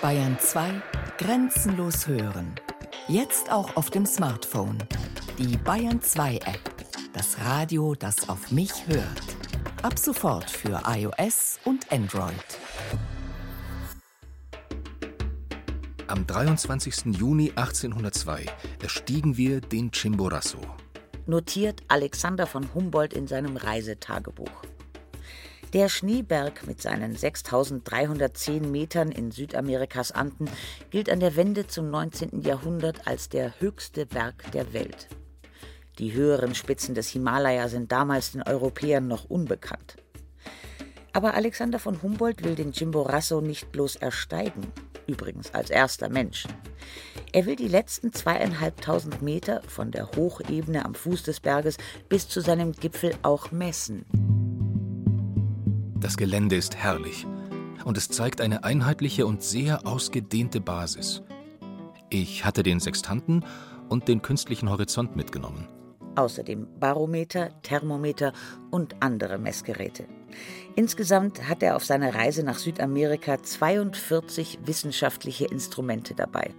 Bayern 2 Grenzenlos hören. Jetzt auch auf dem Smartphone. Die Bayern 2 App. Das Radio, das auf mich hört. Ab sofort für iOS und Android. Am 23. Juni 1802 erstiegen wir den Chimborazo. Notiert Alexander von Humboldt in seinem Reisetagebuch. Der Schneeberg mit seinen 6310 Metern in Südamerikas Anden gilt an der Wende zum 19. Jahrhundert als der höchste Berg der Welt. Die höheren Spitzen des Himalaya sind damals den Europäern noch unbekannt. Aber Alexander von Humboldt will den Chimborazo nicht bloß ersteigen, übrigens als erster Mensch. Er will die letzten zweieinhalbtausend Meter von der Hochebene am Fuß des Berges bis zu seinem Gipfel auch messen. Das Gelände ist herrlich und es zeigt eine einheitliche und sehr ausgedehnte Basis. Ich hatte den Sextanten und den künstlichen Horizont mitgenommen. Außerdem Barometer, Thermometer und andere Messgeräte. Insgesamt hat er auf seiner Reise nach Südamerika 42 wissenschaftliche Instrumente dabei.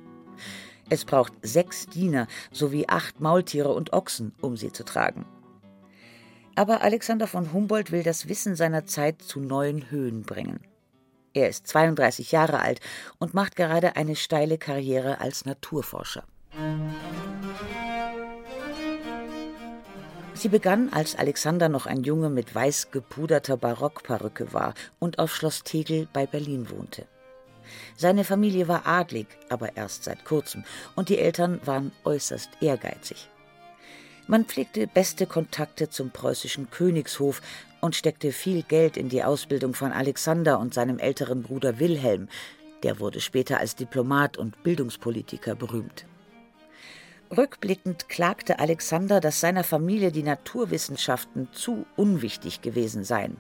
Es braucht sechs Diener sowie acht Maultiere und Ochsen, um sie zu tragen. Aber Alexander von Humboldt will das Wissen seiner Zeit zu neuen Höhen bringen. Er ist 32 Jahre alt und macht gerade eine steile Karriere als Naturforscher. Sie begann, als Alexander noch ein Junge mit weiß gepuderter Barockperücke war und auf Schloss Tegel bei Berlin wohnte. Seine Familie war adlig, aber erst seit kurzem, und die Eltern waren äußerst ehrgeizig. Man pflegte beste Kontakte zum preußischen Königshof und steckte viel Geld in die Ausbildung von Alexander und seinem älteren Bruder Wilhelm. Der wurde später als Diplomat und Bildungspolitiker berühmt. Rückblickend klagte Alexander, dass seiner Familie die Naturwissenschaften zu unwichtig gewesen seien.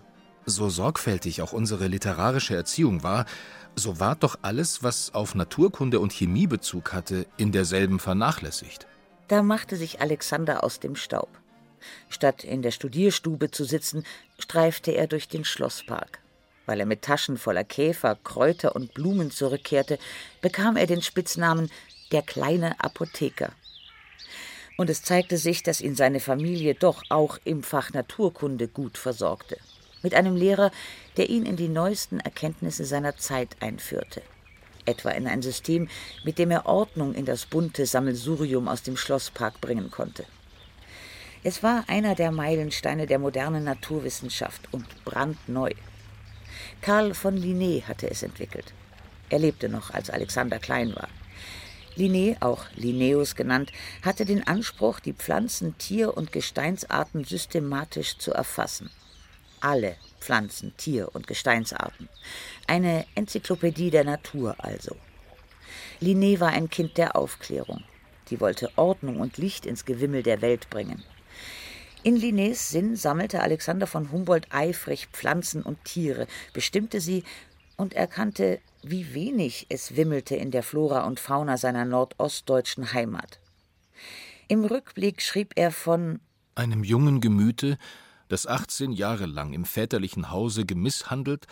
So sorgfältig auch unsere literarische Erziehung war, so war doch alles, was auf Naturkunde und Chemie Bezug hatte, in derselben vernachlässigt. Da machte sich Alexander aus dem Staub. Statt in der Studierstube zu sitzen, streifte er durch den Schlosspark. Weil er mit Taschen voller Käfer, Kräuter und Blumen zurückkehrte, bekam er den Spitznamen der kleine Apotheker. Und es zeigte sich, dass ihn seine Familie doch auch im Fach Naturkunde gut versorgte. Mit einem Lehrer, der ihn in die neuesten Erkenntnisse seiner Zeit einführte etwa in ein System, mit dem er Ordnung in das bunte Sammelsurium aus dem Schlosspark bringen konnte. Es war einer der Meilensteine der modernen Naturwissenschaft und brandneu. Karl von Linné hatte es entwickelt. Er lebte noch, als Alexander klein war. Linné, auch Linnaeus genannt, hatte den Anspruch, die Pflanzen-, Tier- und Gesteinsarten systematisch zu erfassen. Alle Pflanzen-, Tier- und Gesteinsarten. Eine Enzyklopädie der Natur also. Linné war ein Kind der Aufklärung. Die wollte Ordnung und Licht ins Gewimmel der Welt bringen. In Linnés Sinn sammelte Alexander von Humboldt eifrig Pflanzen und Tiere, bestimmte sie und erkannte, wie wenig es wimmelte in der Flora und Fauna seiner nordostdeutschen Heimat. Im Rückblick schrieb er von einem jungen Gemüte, das 18 Jahre lang im väterlichen Hause gemisshandelt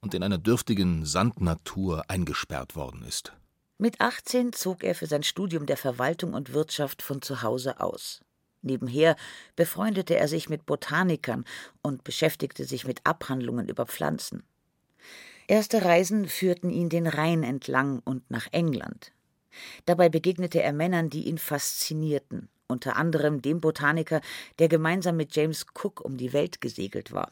und in einer dürftigen Sandnatur eingesperrt worden ist. Mit 18 zog er für sein Studium der Verwaltung und Wirtschaft von zu Hause aus. Nebenher befreundete er sich mit Botanikern und beschäftigte sich mit Abhandlungen über Pflanzen. Erste Reisen führten ihn den Rhein entlang und nach England. Dabei begegnete er Männern, die ihn faszinierten unter anderem dem Botaniker, der gemeinsam mit James Cook um die Welt gesegelt war.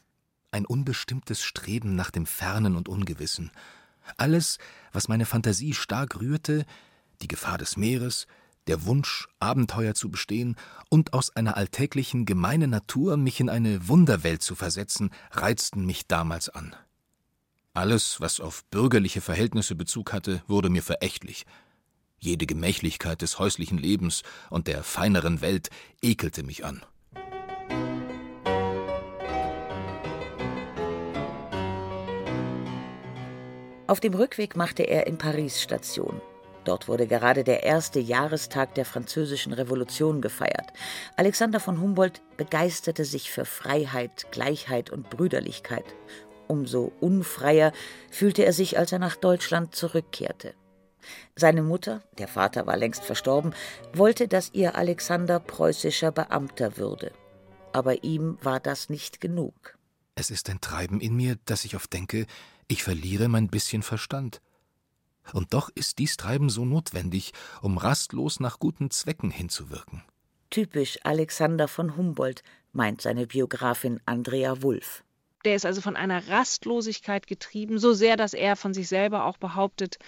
Ein unbestimmtes Streben nach dem Fernen und Ungewissen. Alles, was meine Fantasie stark rührte, die Gefahr des Meeres, der Wunsch, Abenteuer zu bestehen und aus einer alltäglichen, gemeinen Natur mich in eine Wunderwelt zu versetzen, reizten mich damals an. Alles, was auf bürgerliche Verhältnisse Bezug hatte, wurde mir verächtlich. Jede Gemächlichkeit des häuslichen Lebens und der feineren Welt ekelte mich an. Auf dem Rückweg machte er in Paris Station. Dort wurde gerade der erste Jahrestag der Französischen Revolution gefeiert. Alexander von Humboldt begeisterte sich für Freiheit, Gleichheit und Brüderlichkeit Umso unfreier fühlte er sich, als er nach Deutschland zurückkehrte. Seine Mutter, der Vater war längst verstorben, wollte, dass ihr Alexander preußischer Beamter würde. Aber ihm war das nicht genug. Es ist ein Treiben in mir, dass ich oft denke, ich verliere mein bisschen Verstand. Und doch ist dies Treiben so notwendig, um rastlos nach guten Zwecken hinzuwirken. Typisch Alexander von Humboldt, meint seine Biografin Andrea Wulff. Der ist also von einer Rastlosigkeit getrieben, so sehr, dass er von sich selber auch behauptet,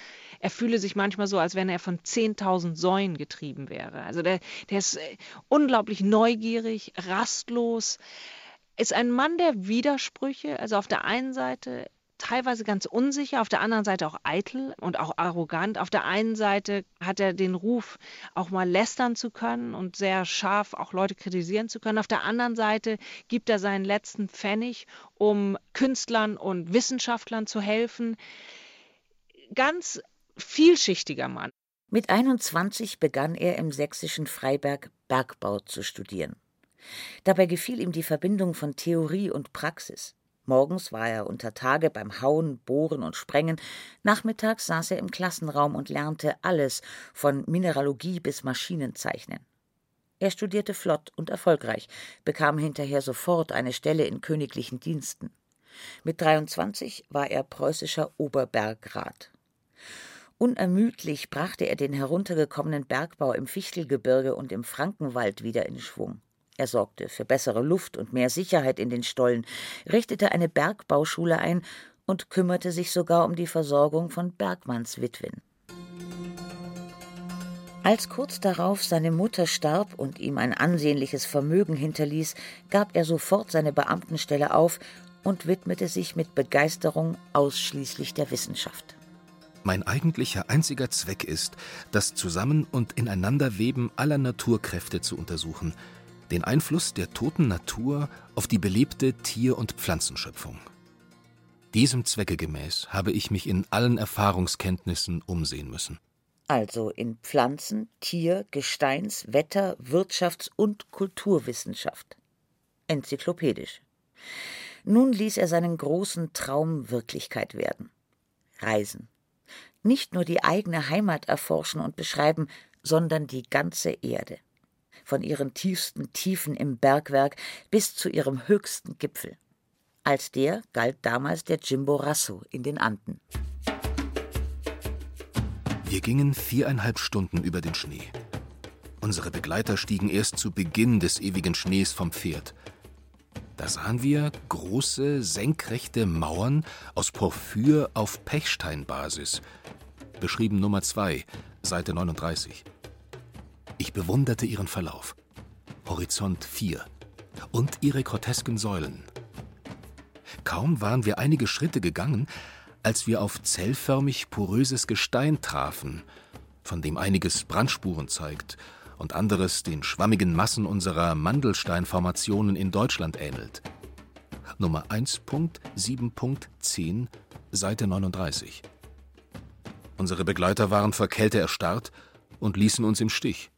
er fühle sich manchmal so, als wenn er von 10.000 Säuen getrieben wäre. Also der, der ist äh, unglaublich neugierig, rastlos, ist ein Mann der Widersprüche. Also auf der einen Seite teilweise ganz unsicher, auf der anderen Seite auch eitel und auch arrogant. Auf der einen Seite hat er den Ruf, auch mal lästern zu können und sehr scharf auch Leute kritisieren zu können. Auf der anderen Seite gibt er seinen letzten Pfennig, um Künstlern und Wissenschaftlern zu helfen. Ganz vielschichtiger Mann. Mit 21 begann er im sächsischen Freiberg Bergbau zu studieren. Dabei gefiel ihm die Verbindung von Theorie und Praxis. Morgens war er unter Tage beim Hauen, Bohren und Sprengen, nachmittags saß er im Klassenraum und lernte alles, von Mineralogie bis Maschinenzeichnen. Er studierte flott und erfolgreich, bekam hinterher sofort eine Stelle in königlichen Diensten. Mit 23 war er preußischer Oberbergrat. Unermüdlich brachte er den heruntergekommenen Bergbau im Fichtelgebirge und im Frankenwald wieder in Schwung. Er sorgte für bessere Luft und mehr Sicherheit in den Stollen, richtete eine Bergbauschule ein und kümmerte sich sogar um die Versorgung von Bergmannswitwen. Als kurz darauf seine Mutter starb und ihm ein ansehnliches Vermögen hinterließ, gab er sofort seine Beamtenstelle auf und widmete sich mit Begeisterung ausschließlich der Wissenschaft. Mein eigentlicher einziger Zweck ist, das Zusammen- und Ineinanderweben aller Naturkräfte zu untersuchen – den Einfluss der toten Natur auf die belebte Tier- und Pflanzenschöpfung. Diesem Zwecke gemäß habe ich mich in allen Erfahrungskenntnissen umsehen müssen. Also in Pflanzen-, Tier-, Gesteins-, Wetter-, Wirtschafts- und Kulturwissenschaft. Enzyklopädisch. Nun ließ er seinen großen Traum Wirklichkeit werden. Reisen. Nicht nur die eigene Heimat erforschen und beschreiben, sondern die ganze Erde von ihren tiefsten Tiefen im Bergwerk bis zu ihrem höchsten Gipfel. Als der galt damals der Chimborazo in den Anden. Wir gingen viereinhalb Stunden über den Schnee. Unsere Begleiter stiegen erst zu Beginn des ewigen Schnees vom Pferd. Da sahen wir große, senkrechte Mauern aus Porphyr auf Pechsteinbasis. Beschrieben Nummer 2, Seite 39. Ich bewunderte ihren Verlauf. Horizont 4 und ihre grotesken Säulen. Kaum waren wir einige Schritte gegangen, als wir auf zellförmig poröses Gestein trafen, von dem einiges Brandspuren zeigt und anderes den schwammigen Massen unserer Mandelsteinformationen in Deutschland ähnelt. Nummer 1.7.10, Seite 39. Unsere Begleiter waren vor Kälte erstarrt und ließen uns im Stich.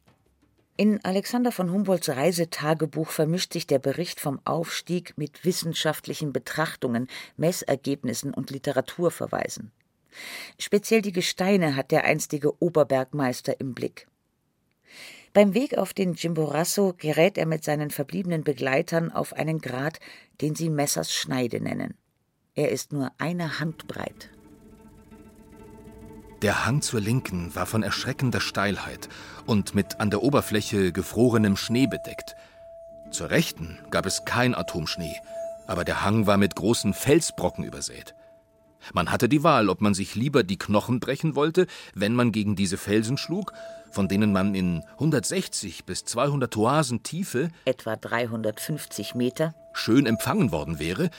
In Alexander von Humboldts Reisetagebuch vermischt sich der Bericht vom Aufstieg mit wissenschaftlichen Betrachtungen, Messergebnissen und Literaturverweisen. Speziell die Gesteine hat der einstige Oberbergmeister im Blick. Beim Weg auf den Chimborazo gerät er mit seinen verbliebenen Begleitern auf einen Grat, den sie Messers Schneide nennen. Er ist nur eine Hand breit. Der Hang zur Linken war von erschreckender Steilheit und mit an der Oberfläche gefrorenem Schnee bedeckt. Zur Rechten gab es kein Atomschnee, aber der Hang war mit großen Felsbrocken übersät. Man hatte die Wahl, ob man sich lieber die Knochen brechen wollte, wenn man gegen diese Felsen schlug, von denen man in 160 bis 200 Toasen Tiefe, etwa 350 Meter, schön empfangen worden wäre,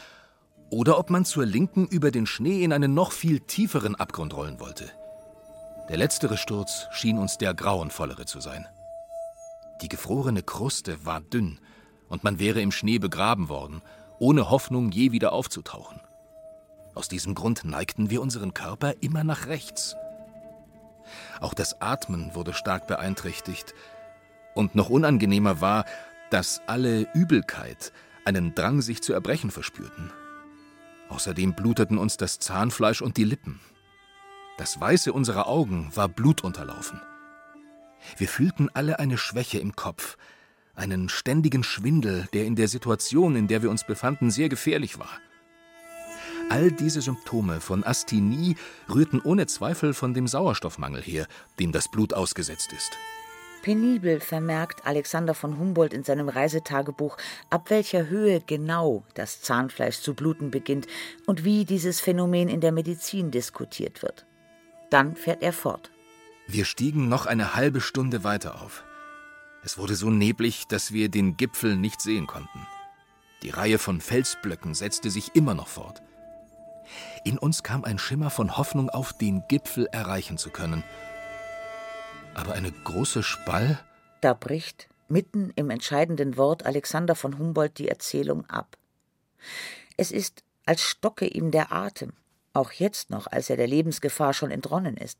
oder ob man zur Linken über den Schnee in einen noch viel tieferen Abgrund rollen wollte. Der letztere Sturz schien uns der grauenvollere zu sein. Die gefrorene Kruste war dünn und man wäre im Schnee begraben worden, ohne Hoffnung, je wieder aufzutauchen. Aus diesem Grund neigten wir unseren Körper immer nach rechts. Auch das Atmen wurde stark beeinträchtigt, und noch unangenehmer war, dass alle Übelkeit einen Drang, sich zu erbrechen, verspürten. Außerdem bluteten uns das Zahnfleisch und die Lippen. Das Weiße unserer Augen war blutunterlaufen. Wir fühlten alle eine Schwäche im Kopf, einen ständigen Schwindel, der in der Situation, in der wir uns befanden, sehr gefährlich war. All diese Symptome von Asthenie rührten ohne Zweifel von dem Sauerstoffmangel her, dem das Blut ausgesetzt ist. Penibel vermerkt Alexander von Humboldt in seinem Reisetagebuch, ab welcher Höhe genau das Zahnfleisch zu bluten beginnt und wie dieses Phänomen in der Medizin diskutiert wird. Dann fährt er fort. Wir stiegen noch eine halbe Stunde weiter auf. Es wurde so neblig, dass wir den Gipfel nicht sehen konnten. Die Reihe von Felsblöcken setzte sich immer noch fort. In uns kam ein Schimmer von Hoffnung auf, den Gipfel erreichen zu können. Aber eine große Spall? Da bricht mitten im entscheidenden Wort Alexander von Humboldt die Erzählung ab. Es ist, als stocke ihm der Atem, auch jetzt noch, als er der Lebensgefahr schon entronnen ist.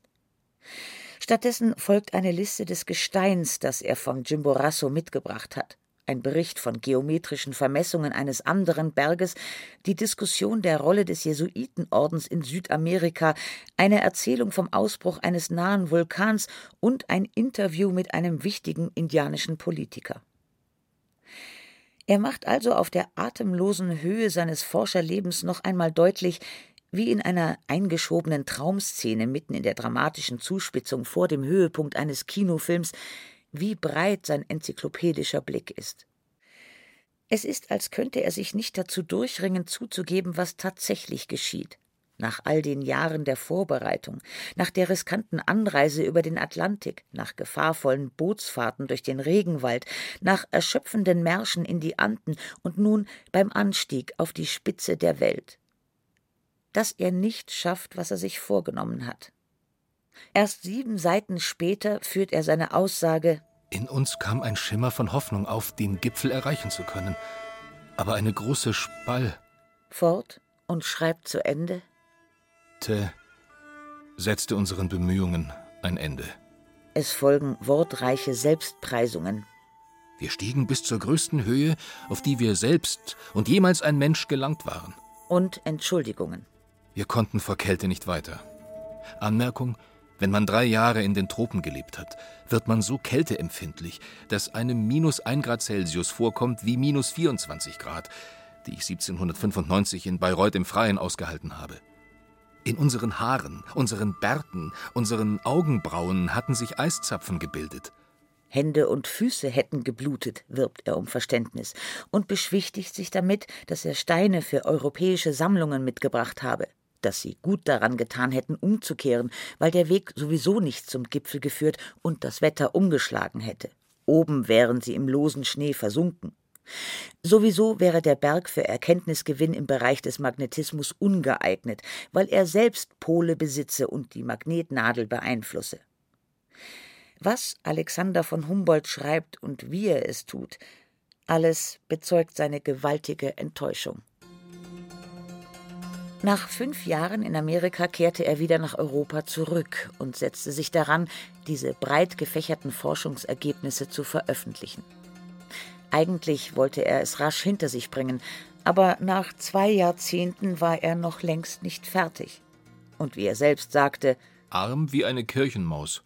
Stattdessen folgt eine Liste des Gesteins, das er von Chimborazo mitgebracht hat. Ein Bericht von geometrischen Vermessungen eines anderen Berges, die Diskussion der Rolle des Jesuitenordens in Südamerika, eine Erzählung vom Ausbruch eines nahen Vulkans und ein Interview mit einem wichtigen indianischen Politiker. Er macht also auf der atemlosen Höhe seines Forscherlebens noch einmal deutlich, wie in einer eingeschobenen Traumszene mitten in der dramatischen Zuspitzung vor dem Höhepunkt eines Kinofilms, wie breit sein enzyklopädischer Blick ist. Es ist, als könnte er sich nicht dazu durchringen, zuzugeben, was tatsächlich geschieht. Nach all den Jahren der Vorbereitung, nach der riskanten Anreise über den Atlantik, nach gefahrvollen Bootsfahrten durch den Regenwald, nach erschöpfenden Märschen in die Anden und nun beim Anstieg auf die Spitze der Welt dass er nicht schafft, was er sich vorgenommen hat. Erst sieben Seiten später führt er seine Aussage In uns kam ein Schimmer von Hoffnung auf, den Gipfel erreichen zu können, aber eine große Spall fort und schreibt zu Ende Te setzte unseren Bemühungen ein Ende. Es folgen wortreiche Selbstpreisungen. Wir stiegen bis zur größten Höhe, auf die wir selbst und jemals ein Mensch gelangt waren. Und Entschuldigungen. Wir konnten vor Kälte nicht weiter. Anmerkung: Wenn man drei Jahre in den Tropen gelebt hat, wird man so kälteempfindlich, dass einem minus 1 Grad Celsius vorkommt wie minus 24 Grad, die ich 1795 in Bayreuth im Freien ausgehalten habe. In unseren Haaren, unseren Bärten, unseren Augenbrauen hatten sich Eiszapfen gebildet. Hände und Füße hätten geblutet, wirbt er um Verständnis und beschwichtigt sich damit, dass er Steine für europäische Sammlungen mitgebracht habe dass sie gut daran getan hätten, umzukehren, weil der Weg sowieso nicht zum Gipfel geführt und das Wetter umgeschlagen hätte. Oben wären sie im losen Schnee versunken. Sowieso wäre der Berg für Erkenntnisgewinn im Bereich des Magnetismus ungeeignet, weil er selbst Pole besitze und die Magnetnadel beeinflusse. Was Alexander von Humboldt schreibt und wie er es tut, alles bezeugt seine gewaltige Enttäuschung. Nach fünf Jahren in Amerika kehrte er wieder nach Europa zurück und setzte sich daran, diese breit gefächerten Forschungsergebnisse zu veröffentlichen. Eigentlich wollte er es rasch hinter sich bringen, aber nach zwei Jahrzehnten war er noch längst nicht fertig. Und wie er selbst sagte, arm wie eine Kirchenmaus.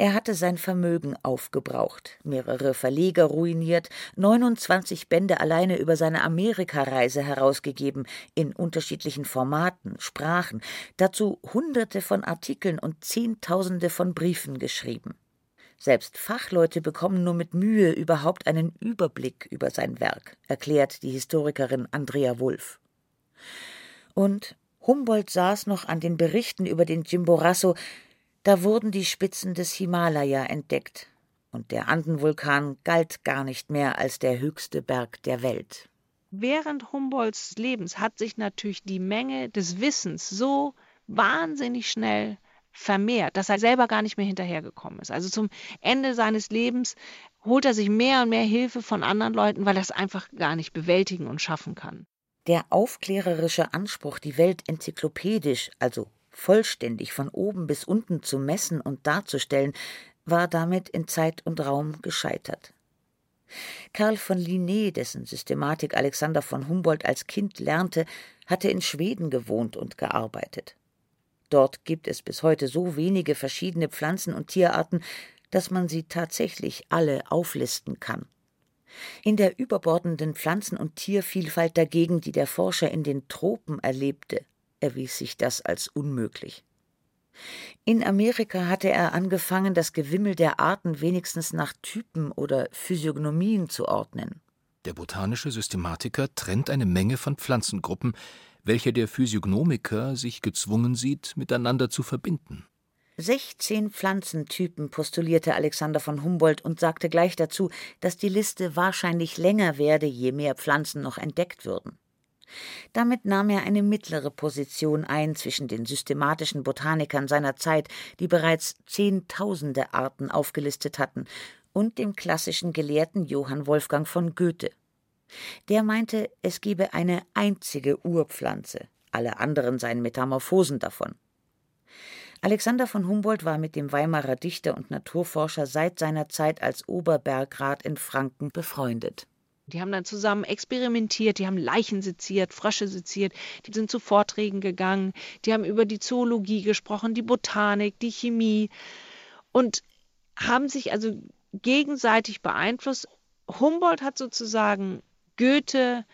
Er hatte sein Vermögen aufgebraucht, mehrere Verleger ruiniert, 29 Bände alleine über seine Amerikareise herausgegeben, in unterschiedlichen Formaten, Sprachen, dazu Hunderte von Artikeln und Zehntausende von Briefen geschrieben. Selbst Fachleute bekommen nur mit Mühe überhaupt einen Überblick über sein Werk, erklärt die Historikerin Andrea Wulff. Und Humboldt saß noch an den Berichten über den Chimborazo, da wurden die Spitzen des Himalaya entdeckt, und der Andenvulkan galt gar nicht mehr als der höchste Berg der Welt. Während Humboldts Lebens hat sich natürlich die Menge des Wissens so wahnsinnig schnell vermehrt, dass er selber gar nicht mehr hinterhergekommen ist. Also zum Ende seines Lebens holt er sich mehr und mehr Hilfe von anderen Leuten, weil er es einfach gar nicht bewältigen und schaffen kann. Der aufklärerische Anspruch, die Welt enzyklopädisch, also vollständig von oben bis unten zu messen und darzustellen, war damit in Zeit und Raum gescheitert. Karl von Linné, dessen Systematik Alexander von Humboldt als Kind lernte, hatte in Schweden gewohnt und gearbeitet. Dort gibt es bis heute so wenige verschiedene Pflanzen und Tierarten, dass man sie tatsächlich alle auflisten kann. In der überbordenden Pflanzen- und Tiervielfalt dagegen, die der Forscher in den Tropen erlebte, erwies sich das als unmöglich. In Amerika hatte er angefangen, das Gewimmel der Arten wenigstens nach Typen oder Physiognomien zu ordnen. Der botanische Systematiker trennt eine Menge von Pflanzengruppen, welche der Physiognomiker sich gezwungen sieht, miteinander zu verbinden. 16 Pflanzentypen postulierte Alexander von Humboldt und sagte gleich dazu, dass die Liste wahrscheinlich länger werde, je mehr Pflanzen noch entdeckt würden. Damit nahm er eine mittlere Position ein zwischen den systematischen Botanikern seiner Zeit, die bereits Zehntausende Arten aufgelistet hatten, und dem klassischen Gelehrten Johann Wolfgang von Goethe. Der meinte, es gebe eine einzige Urpflanze, alle anderen seien Metamorphosen davon. Alexander von Humboldt war mit dem Weimarer Dichter und Naturforscher seit seiner Zeit als Oberbergrat in Franken befreundet. Die haben dann zusammen experimentiert, die haben Leichen seziert, Frösche seziert, die sind zu Vorträgen gegangen, die haben über die Zoologie gesprochen, die Botanik, die Chemie und haben sich also gegenseitig beeinflusst. Humboldt hat sozusagen Goethe,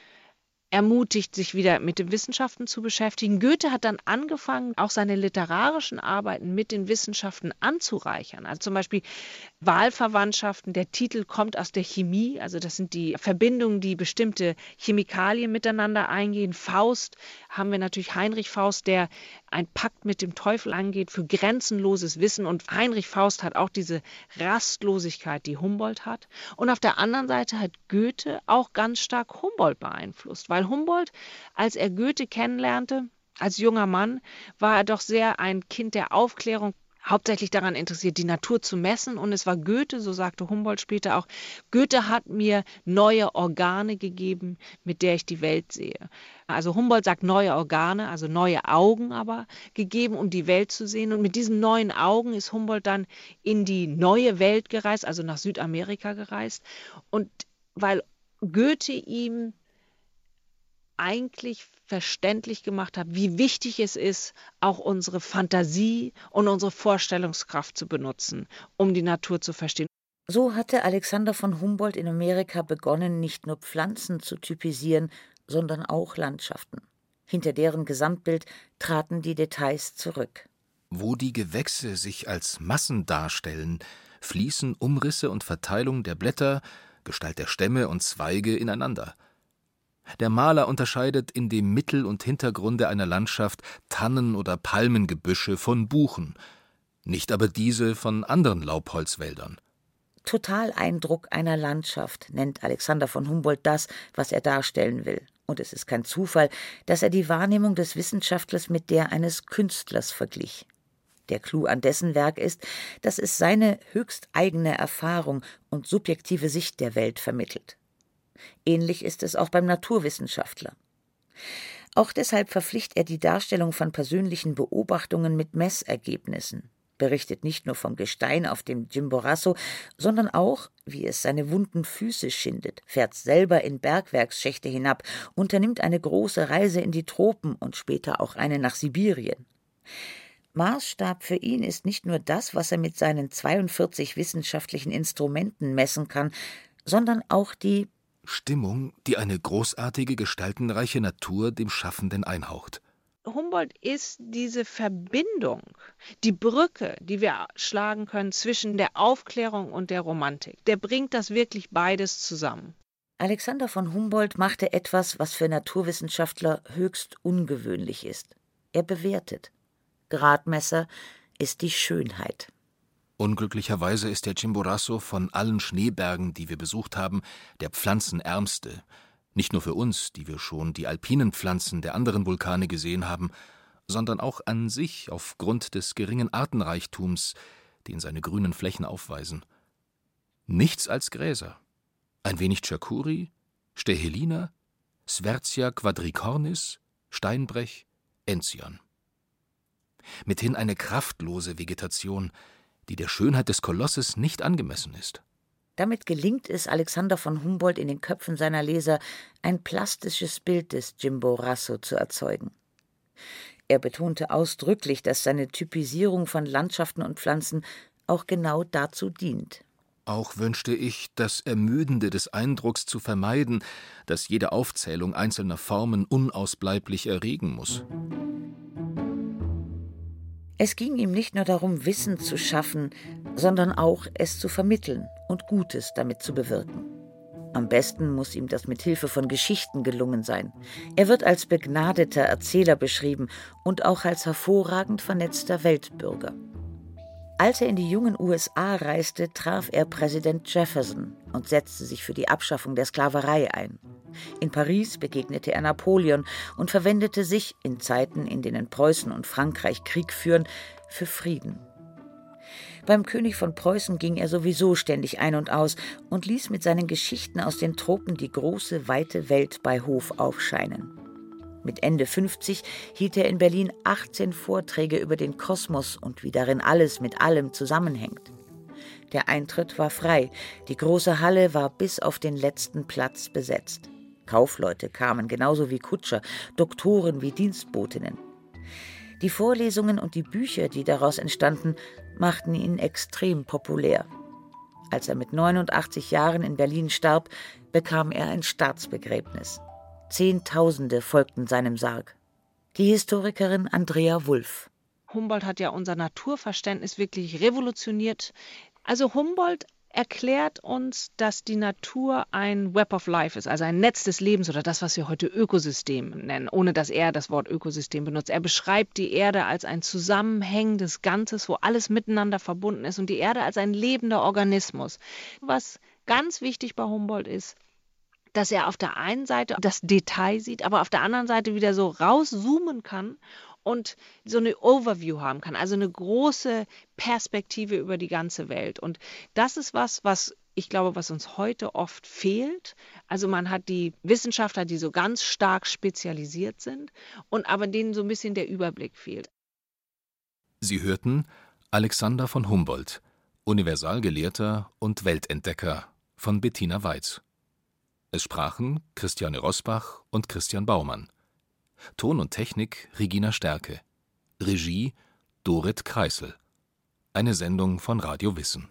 ermutigt, sich wieder mit den Wissenschaften zu beschäftigen. Goethe hat dann angefangen, auch seine literarischen Arbeiten mit den Wissenschaften anzureichern. Also zum Beispiel Wahlverwandtschaften. Der Titel kommt aus der Chemie, also das sind die Verbindungen, die bestimmte Chemikalien miteinander eingehen. Faust haben wir natürlich Heinrich Faust, der ein Pakt mit dem Teufel angeht für grenzenloses Wissen. Und Heinrich Faust hat auch diese Rastlosigkeit, die Humboldt hat. Und auf der anderen Seite hat Goethe auch ganz stark Humboldt beeinflusst, weil Humboldt, als er Goethe kennenlernte, als junger Mann, war er doch sehr ein Kind der Aufklärung, hauptsächlich daran interessiert, die Natur zu messen. Und es war Goethe, so sagte Humboldt später auch, Goethe hat mir neue Organe gegeben, mit der ich die Welt sehe. Also Humboldt sagt neue Organe, also neue Augen aber gegeben, um die Welt zu sehen. Und mit diesen neuen Augen ist Humboldt dann in die neue Welt gereist, also nach Südamerika gereist. Und weil Goethe ihm eigentlich verständlich gemacht hat, wie wichtig es ist, auch unsere Fantasie und unsere Vorstellungskraft zu benutzen, um die Natur zu verstehen. So hatte Alexander von Humboldt in Amerika begonnen, nicht nur Pflanzen zu typisieren, sondern auch Landschaften. Hinter deren Gesamtbild traten die Details zurück. Wo die Gewächse sich als Massen darstellen, fließen Umrisse und Verteilung der Blätter, Gestalt der Stämme und Zweige ineinander. Der Maler unterscheidet in dem Mittel- und Hintergrunde einer Landschaft Tannen- oder Palmengebüsche von Buchen, nicht aber diese von anderen Laubholzwäldern. Totaleindruck einer Landschaft nennt Alexander von Humboldt das, was er darstellen will. Und es ist kein Zufall, dass er die Wahrnehmung des Wissenschaftlers mit der eines Künstlers verglich. Der Clou an dessen Werk ist, dass es seine höchst eigene Erfahrung und subjektive Sicht der Welt vermittelt. Ähnlich ist es auch beim Naturwissenschaftler. Auch deshalb verpflichtet er die Darstellung von persönlichen Beobachtungen mit Messergebnissen, berichtet nicht nur vom Gestein auf dem Chimborazo, sondern auch, wie es seine wunden Füße schindet, fährt selber in Bergwerksschächte hinab, unternimmt eine große Reise in die Tropen und später auch eine nach Sibirien. Maßstab für ihn ist nicht nur das, was er mit seinen 42 wissenschaftlichen Instrumenten messen kann, sondern auch die Stimmung, die eine großartige, gestaltenreiche Natur dem Schaffenden einhaucht. Humboldt ist diese Verbindung, die Brücke, die wir schlagen können zwischen der Aufklärung und der Romantik. Der bringt das wirklich beides zusammen. Alexander von Humboldt machte etwas, was für Naturwissenschaftler höchst ungewöhnlich ist. Er bewertet. Gradmesser ist die Schönheit. Unglücklicherweise ist der Chimborazo von allen Schneebergen, die wir besucht haben, der pflanzenärmste. Nicht nur für uns, die wir schon die alpinen Pflanzen der anderen Vulkane gesehen haben, sondern auch an sich aufgrund des geringen Artenreichtums, den seine grünen Flächen aufweisen. Nichts als Gräser. Ein wenig Chakuri, Stehelina, Svertia quadricornis, Steinbrech, Enzian. Mithin eine kraftlose Vegetation, die der Schönheit des Kolosses nicht angemessen ist. Damit gelingt es Alexander von Humboldt in den Köpfen seiner Leser, ein plastisches Bild des Jimbo Rasso zu erzeugen. Er betonte ausdrücklich, dass seine Typisierung von Landschaften und Pflanzen auch genau dazu dient. Auch wünschte ich, das Ermüdende des Eindrucks zu vermeiden, das jede Aufzählung einzelner Formen unausbleiblich erregen muss. Es ging ihm nicht nur darum, Wissen zu schaffen, sondern auch es zu vermitteln und Gutes damit zu bewirken. Am besten muss ihm das mit Hilfe von Geschichten gelungen sein. Er wird als begnadeter Erzähler beschrieben und auch als hervorragend vernetzter Weltbürger. Als er in die jungen USA reiste, traf er Präsident Jefferson und setzte sich für die Abschaffung der Sklaverei ein. In Paris begegnete er Napoleon und verwendete sich, in Zeiten, in denen Preußen und Frankreich Krieg führen, für Frieden. Beim König von Preußen ging er sowieso ständig ein und aus und ließ mit seinen Geschichten aus den Tropen die große, weite Welt bei Hof aufscheinen. Mit Ende 50 hielt er in Berlin 18 Vorträge über den Kosmos und wie darin alles mit allem zusammenhängt. Der Eintritt war frei, die große Halle war bis auf den letzten Platz besetzt. Kaufleute kamen genauso wie Kutscher, Doktoren wie Dienstbotinnen. Die Vorlesungen und die Bücher, die daraus entstanden, machten ihn extrem populär. Als er mit 89 Jahren in Berlin starb, bekam er ein Staatsbegräbnis. Zehntausende folgten seinem Sarg. Die Historikerin Andrea Wulff. Humboldt hat ja unser Naturverständnis wirklich revolutioniert. Also Humboldt erklärt uns, dass die Natur ein Web of Life ist, also ein Netz des Lebens oder das, was wir heute Ökosystem nennen, ohne dass er das Wort Ökosystem benutzt. Er beschreibt die Erde als ein zusammenhängendes Ganzes, wo alles miteinander verbunden ist und die Erde als ein lebender Organismus. Was ganz wichtig bei Humboldt ist, dass er auf der einen Seite das Detail sieht, aber auf der anderen Seite wieder so rauszoomen kann und so eine Overview haben kann, also eine große Perspektive über die ganze Welt. Und das ist was, was ich glaube, was uns heute oft fehlt. Also man hat die Wissenschaftler, die so ganz stark spezialisiert sind und aber denen so ein bisschen der Überblick fehlt. Sie hörten Alexander von Humboldt, Universalgelehrter und Weltentdecker von Bettina Weiz. Es sprachen Christiane Rosbach und Christian Baumann. Ton und Technik Regina Stärke. Regie Dorit Kreisel. Eine Sendung von Radio Wissen